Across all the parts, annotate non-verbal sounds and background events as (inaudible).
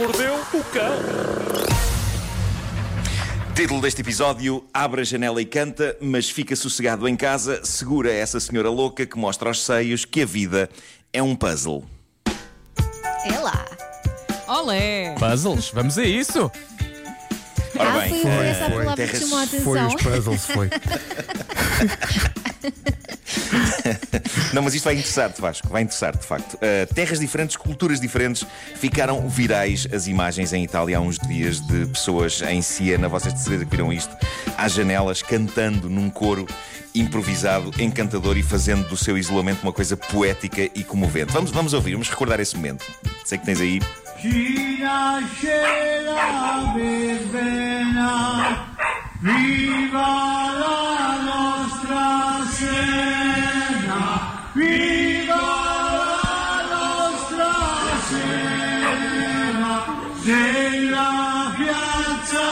mordeu o cão. Título deste episódio: Abre a janela e canta, mas fica sossegado em casa, segura essa senhora louca que mostra aos seios que a vida é um puzzle. É lá. Olé! Puzzles, vamos a isso. Ora ah, bem, foi, essa a palavra que terras- chamou a Foi atenção. os puzzles, foi. (laughs) (laughs) Não, mas isto vai interessar-te, Vasco, vai interessar-te, de facto. Uh, terras diferentes, culturas diferentes, ficaram virais as imagens em Itália há uns dias de pessoas em Siena, vocês de certeza que viram isto, às janelas, cantando num coro improvisado, encantador e fazendo do seu isolamento uma coisa poética e comovente. Vamos, vamos ouvir, vamos recordar esse momento. Sei que tens aí. Viva la nostra Siena, viva la nostra Siena, nella piazza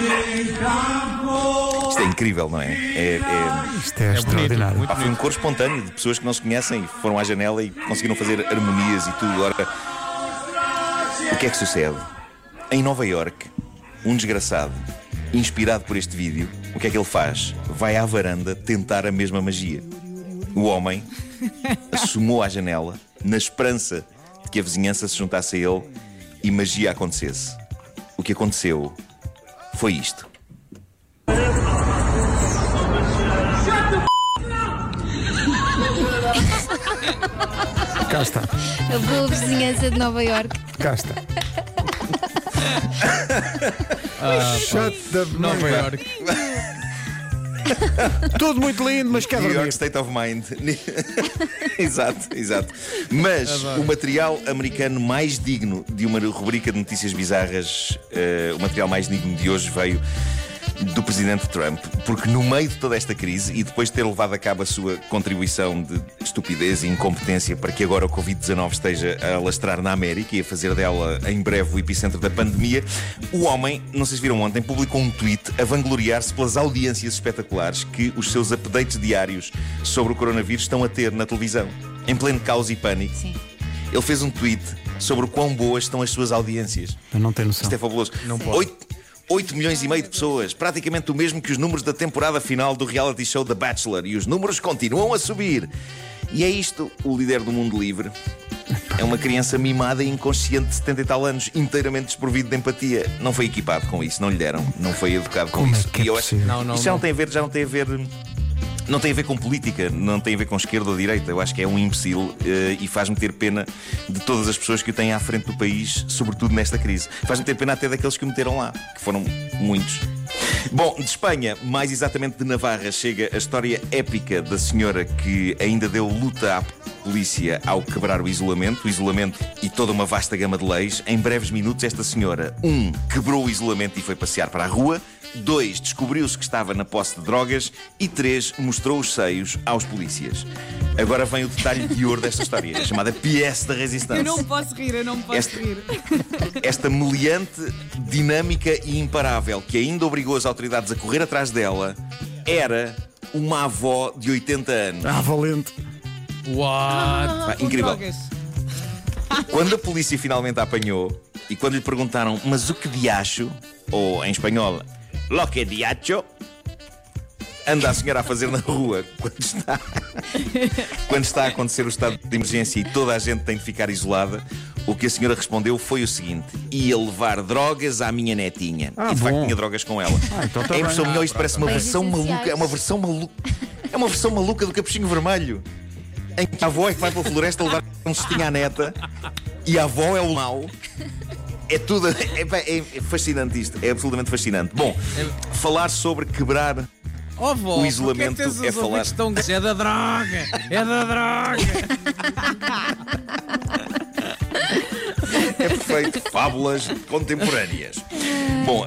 del campo. Isto é incrível, não é? É, é- Isto é, extraordinário. Pá, foi um coro espontâneo de pessoas que não se conhecem e foram à janela e conseguiram fazer harmonias e tudo. Ora, o que é que sucede? Em Nova York, um desgraçado, inspirado por este vídeo, o que é que ele faz? Vai à varanda tentar a mesma magia. O homem assomou à janela na esperança de que a vizinhança se juntasse a ele e magia acontecesse. O que aconteceu foi isto. Cá está, A boa vizinhança de Nova York. cá está. Shut the Nova York. (laughs) Tudo muito lindo, mas quer New York dormir. State of Mind. (laughs) exato, exato. Mas o material americano mais digno de uma rubrica de notícias bizarras, eh, o material mais digno de hoje veio do presidente Trump, porque no meio de toda esta crise e depois de ter levado a cabo a sua contribuição de estupidez e incompetência para que agora o Covid-19 esteja a alastrar na América e a fazer dela em breve o epicentro da pandemia, o homem, não sei se viram ontem, publicou um tweet a vangloriar-se pelas audiências espetaculares que os seus updates diários sobre o coronavírus estão a ter na televisão, em pleno caos e pânico. Sim. Ele fez um tweet sobre o quão boas estão as suas audiências. Eu não tenho noção. Isto é fabuloso. Não pode. 8, milhões e meio de pessoas, praticamente o mesmo que os números da temporada final do reality show The Bachelor. E os números continuam a subir. E é isto, o líder do mundo livre. É uma criança mimada e inconsciente de 70 e tal anos, inteiramente desprovido de empatia. Não foi equipado com isso, não lhe deram, não foi educado com Como é isso. que é e eu acho? Não, não, isto já não não. tem a ver, já não tem a ver. Não tem a ver com política, não tem a ver com esquerda ou direita. Eu acho que é um imbecil eh, e faz-me ter pena de todas as pessoas que o têm à frente do país, sobretudo nesta crise. Faz-me ter pena até daqueles que o meteram lá, que foram muitos. Bom, de Espanha, mais exatamente de Navarra, chega a história épica da senhora que ainda deu luta à polícia ao quebrar o isolamento, o isolamento e toda uma vasta gama de leis. Em breves minutos, esta senhora, um, quebrou o isolamento e foi passear para a rua. Dois, descobriu-se que estava na posse de drogas. E três, mostrou os seios aos polícias. Agora vem o detalhe de ouro desta história, (laughs) chamada pièce da Eu resistência. não posso rir, eu não posso Este- rir. (laughs) Esta meliante, dinâmica e imparável que ainda obrigou as autoridades a correr atrás dela era uma avó de 80 anos. Ah, valente. What? Com incrível. drogas. Quando a polícia finalmente a apanhou e quando lhe perguntaram, mas o que diacho? Ou em espanhol, lo que diacho? Anda a senhora a fazer na rua quando está, quando está a acontecer o estado de emergência e toda a gente tem de ficar isolada. O que a senhora respondeu foi o seguinte: ia levar drogas à minha netinha. Ah, e de facto bom. tinha drogas com ela. então tá é impressão melhor, isto parece uma Bens versão maluca. É uma versão maluca. É uma versão maluca do Capuchinho Vermelho. Em que a avó é que vai pela floresta levar um cestinho à neta e a avó é o mau. É tudo. É, é- é fascinante isto. É absolutamente fascinante. Bom, falar sobre quebrar. Oh, vó, O isolamento é os falar- tão? É da droga! É da droga! É perfeito. Fábulas contemporâneas. Bom,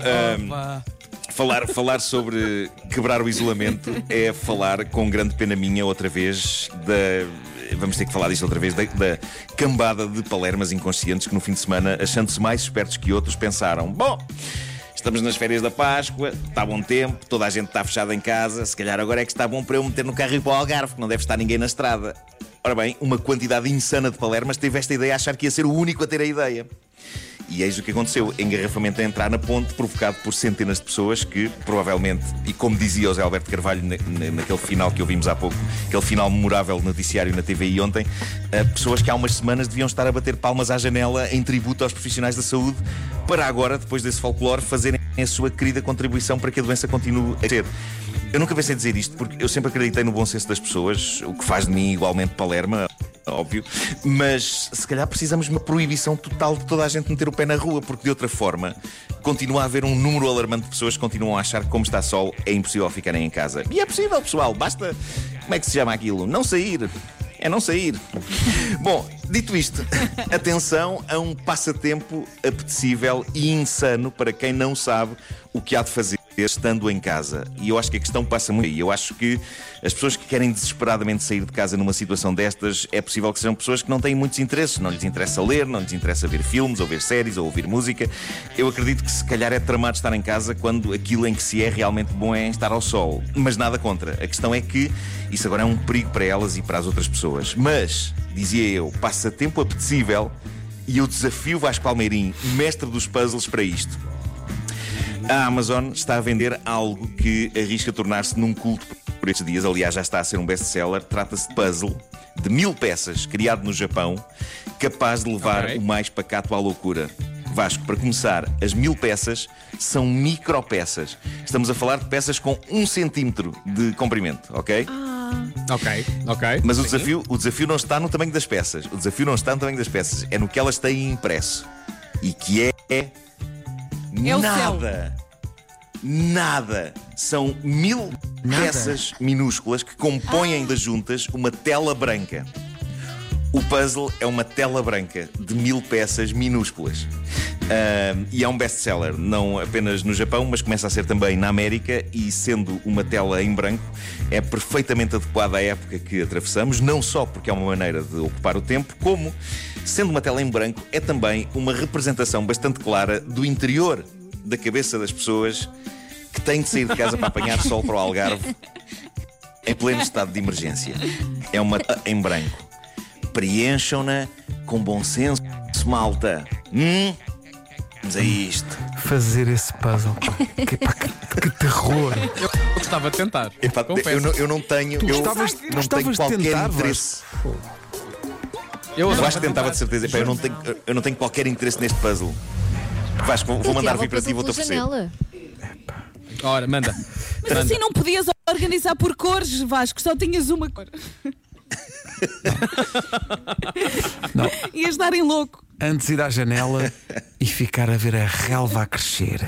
Pá. Falar, falar sobre quebrar o isolamento é falar com grande pena minha outra vez da. Vamos ter que falar disto outra vez, da, da cambada de palermas inconscientes que no fim de semana, achando-se mais espertos que outros, pensaram: bom, estamos nas férias da Páscoa, está bom tempo, toda a gente está fechada em casa, se calhar agora é que está bom para eu meter no carro e ir para o Algarve, que não deve estar ninguém na estrada. Ora bem, uma quantidade insana de palermas teve esta ideia a achar que ia ser o único a ter a ideia. E eis o que aconteceu: engarrafamento a entrar na ponte, provocado por centenas de pessoas que, provavelmente, e como dizia o Zé Alberto Carvalho na, na- naquele final que ouvimos há pouco, aquele final memorável no noticiário na TVI ontem, eh, pessoas que há umas semanas deviam estar a bater palmas à janela em tributo aos profissionais da saúde, para agora, depois desse folclore, fazerem a sua querida contribuição para que a doença continue a ser. Eu nunca pensei dizer isto porque eu sempre acreditei no bom senso das pessoas, o que faz de mim igualmente Palerma, óbvio, mas se calhar precisamos de uma proibição total de toda a gente meter o pé na rua, porque de outra forma continua a haver um número alarmante de pessoas que continuam a achar que, como está sol, é impossível ficarem em casa. E é possível, pessoal, basta. Como é que se chama aquilo? Não sair. É não sair. (laughs) Bom, dito isto, (laughs) atenção a um passatempo apetecível e insano para quem não sabe o que há de fazer estando em casa. E eu acho que a questão passa muito aí. Eu acho que as pessoas que querem desesperadamente sair de casa numa situação destas, é possível que sejam pessoas que não têm muitos interesses. Não lhes interessa ler, não lhes interessa ver filmes, ou ver séries, ou ouvir música. Eu acredito que se calhar é tramado estar em casa quando aquilo em que se é realmente bom é estar ao sol. Mas nada contra. A questão é que isso agora é um perigo para elas e para as outras pessoas. Mas, dizia eu, passatempo apetecível e eu desafio Vasco Palmeirim, mestre dos puzzles, para isto. A Amazon está a vender algo que arrisca tornar-se num culto por estes dias. Aliás, já está a ser um best-seller. Trata-se de puzzle de mil peças, criado no Japão, capaz de levar Ok. o mais pacato à loucura. Vasco, para começar, as mil peças são micropeças. Estamos a falar de peças com um centímetro de comprimento, ok? Ok, ok. Mas o desafio, o desafio não está no tamanho das peças. O desafio não está no tamanho das peças. É no que elas têm impresso. E que é. É nada. Nada. São mil peças minúsculas que compõem das juntas uma tela branca. O puzzle é uma tela branca de mil peças minúsculas. Ahm, e é um best-seller, não apenas no Japão, mas começa a ser também na América. E sendo uma tela em branco, é perfeitamente adequada à época que atravessamos, não só porque é uma maneira de ocupar o tempo, como, sendo uma tela em branco, é também uma representação bastante clara do interior da cabeça das pessoas que têm de sair de casa para apanhar (laughs) sol para o Algarve em pleno estado de emergência. É uma tela em branco preencham-na com bom senso, malta. Hum? Vamos a isto. Fazer esse puzzle. Que, pá, que- que terror. Eu gostava de tentar. Epá, eu, não, eu não tenho. eu gostavas- não tenho qualquer tentar, interesse. Eu Eu acho que tentava de certeza. Epá, eu, não tenho, eu não tenho qualquer interesse neste puzzle. Vasco, vou, vou mandar vir para o ti e vou-te oferecer. Ora, manda. Mas assim não podias organizar por cores, Vasco, só tinhas uma cor. Não. Ias dar em louco. Antes ir à janela e ficar a ver a relva a crescer.